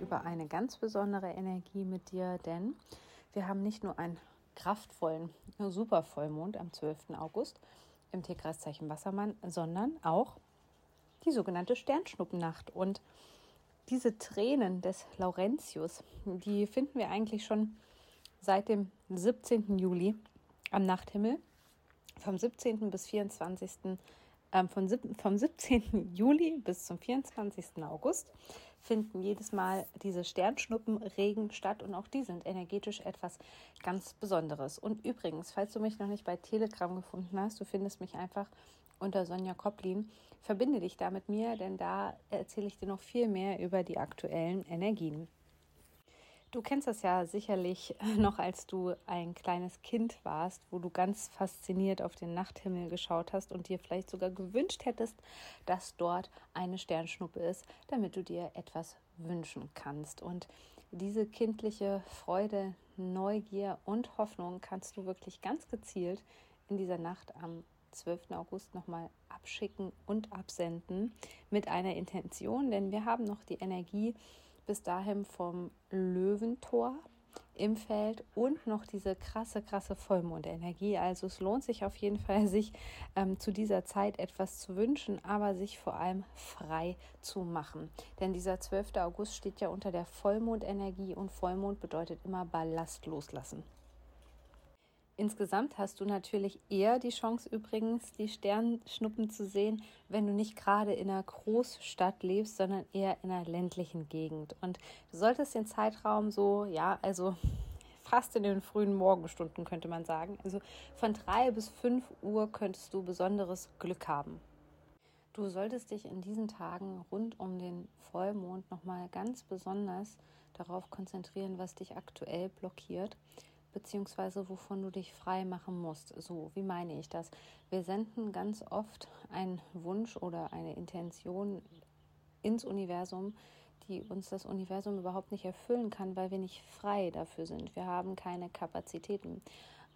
Über eine ganz besondere Energie mit dir, denn wir haben nicht nur einen kraftvollen, super Vollmond am 12. August im Tierkreiszeichen Wassermann, sondern auch die sogenannte Sternschnuppennacht. Und diese Tränen des Laurentius, die finden wir eigentlich schon seit dem 17. Juli am Nachthimmel. Vom 17. bis 24. Ähm, vom, vom 17. Juli bis zum 24. August finden jedes Mal diese Sternschnuppenregen statt und auch die sind energetisch etwas ganz Besonderes. Und übrigens, falls du mich noch nicht bei Telegram gefunden hast, du findest mich einfach unter Sonja Koplin. Verbinde dich da mit mir, denn da erzähle ich dir noch viel mehr über die aktuellen Energien. Du kennst das ja sicherlich noch, als du ein kleines Kind warst, wo du ganz fasziniert auf den Nachthimmel geschaut hast und dir vielleicht sogar gewünscht hättest, dass dort eine Sternschnuppe ist, damit du dir etwas wünschen kannst. Und diese kindliche Freude, Neugier und Hoffnung kannst du wirklich ganz gezielt in dieser Nacht am 12. August nochmal abschicken und absenden mit einer Intention, denn wir haben noch die Energie, bis dahin vom Löwentor im Feld und noch diese krasse, krasse Vollmondenergie. Also es lohnt sich auf jeden Fall, sich ähm, zu dieser Zeit etwas zu wünschen, aber sich vor allem frei zu machen. Denn dieser 12. August steht ja unter der Vollmondenergie und Vollmond bedeutet immer Ballast loslassen. Insgesamt hast du natürlich eher die Chance übrigens, die Sternschnuppen zu sehen, wenn du nicht gerade in einer Großstadt lebst, sondern eher in einer ländlichen Gegend. Und du solltest den Zeitraum so, ja, also fast in den frühen Morgenstunden könnte man sagen. Also von drei bis fünf Uhr könntest du besonderes Glück haben. Du solltest dich in diesen Tagen rund um den Vollmond nochmal ganz besonders darauf konzentrieren, was dich aktuell blockiert beziehungsweise wovon du dich frei machen musst. So, wie meine ich das? Wir senden ganz oft einen Wunsch oder eine Intention ins Universum, die uns das Universum überhaupt nicht erfüllen kann, weil wir nicht frei dafür sind. Wir haben keine Kapazitäten.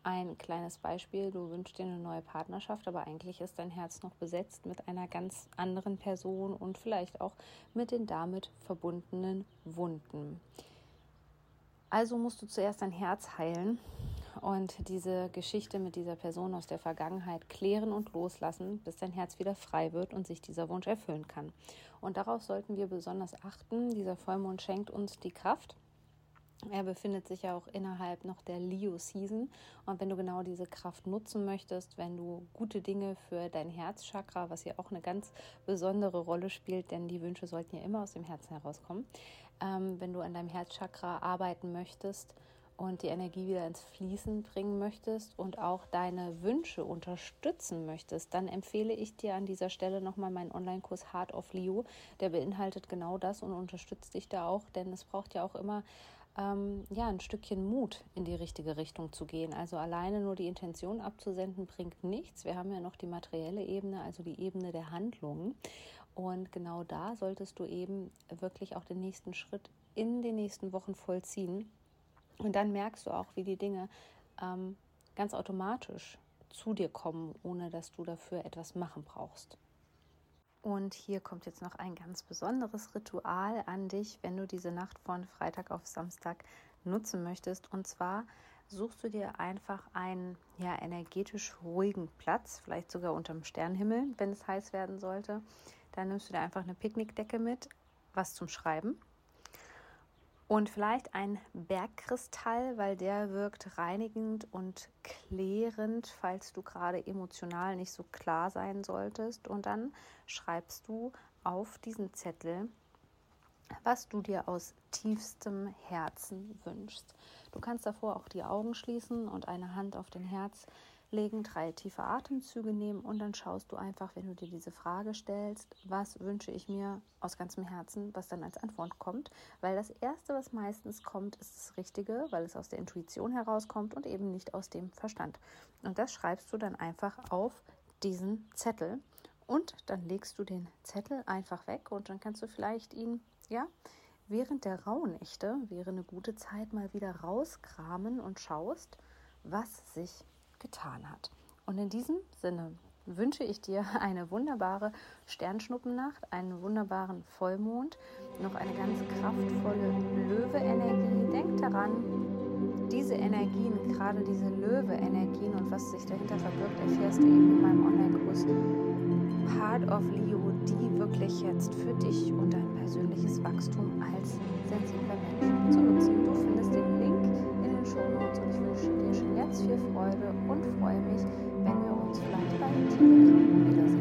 Ein kleines Beispiel, du wünschst dir eine neue Partnerschaft, aber eigentlich ist dein Herz noch besetzt mit einer ganz anderen Person und vielleicht auch mit den damit verbundenen Wunden. Also musst du zuerst dein Herz heilen und diese Geschichte mit dieser Person aus der Vergangenheit klären und loslassen, bis dein Herz wieder frei wird und sich dieser Wunsch erfüllen kann. Und darauf sollten wir besonders achten. Dieser Vollmond schenkt uns die Kraft. Er befindet sich ja auch innerhalb noch der Leo-Season. Und wenn du genau diese Kraft nutzen möchtest, wenn du gute Dinge für dein Herzchakra, was hier auch eine ganz besondere Rolle spielt, denn die Wünsche sollten ja immer aus dem Herzen herauskommen, ähm, wenn du an deinem Herzchakra arbeiten möchtest und die Energie wieder ins Fließen bringen möchtest und auch deine Wünsche unterstützen möchtest, dann empfehle ich dir an dieser Stelle nochmal meinen Online-Kurs Heart of Leo. Der beinhaltet genau das und unterstützt dich da auch, denn es braucht ja auch immer ähm, ja, ein Stückchen Mut in die richtige Richtung zu gehen. Also alleine nur die Intention abzusenden bringt nichts. Wir haben ja noch die materielle Ebene, also die Ebene der Handlungen. Und genau da solltest du eben wirklich auch den nächsten Schritt in den nächsten Wochen vollziehen. Und dann merkst du auch, wie die Dinge ähm, ganz automatisch zu dir kommen, ohne dass du dafür etwas machen brauchst. Und hier kommt jetzt noch ein ganz besonderes Ritual an dich, wenn du diese Nacht von Freitag auf Samstag nutzen möchtest. Und zwar suchst du dir einfach einen ja, energetisch ruhigen Platz, vielleicht sogar unterm Sternhimmel, wenn es heiß werden sollte. Dann nimmst du dir einfach eine Picknickdecke mit, was zum Schreiben. Und vielleicht ein Bergkristall, weil der wirkt reinigend und klärend, falls du gerade emotional nicht so klar sein solltest. Und dann schreibst du auf diesen Zettel, was du dir aus tiefstem Herzen wünschst. Du kannst davor auch die Augen schließen und eine Hand auf den Herz legen, drei tiefe Atemzüge nehmen und dann schaust du einfach, wenn du dir diese Frage stellst, was wünsche ich mir aus ganzem Herzen, was dann als Antwort kommt. Weil das Erste, was meistens kommt, ist das Richtige, weil es aus der Intuition herauskommt und eben nicht aus dem Verstand. Und das schreibst du dann einfach auf diesen Zettel und dann legst du den Zettel einfach weg und dann kannst du vielleicht ihn, ja, während der Rauhnächte, wäre eine gute Zeit, mal wieder rauskramen und schaust, was sich getan hat. Und in diesem Sinne wünsche ich dir eine wunderbare Sternschnuppennacht, einen wunderbaren Vollmond, noch eine ganz kraftvolle Löwe-Energie. Denk daran, diese Energien, gerade diese Löwe-Energien und was sich dahinter verbirgt, erfährst du eben in meinem Online-Kurs Part of Leo, die wirklich jetzt für dich und dein persönliches Wachstum als sensibler Mensch zu nutzen. Du findest den Link in den Shownotes und ich wünsche dir schon jetzt viel Freude und freue mich, wenn wir uns vielleicht bei Telegram wiedersehen.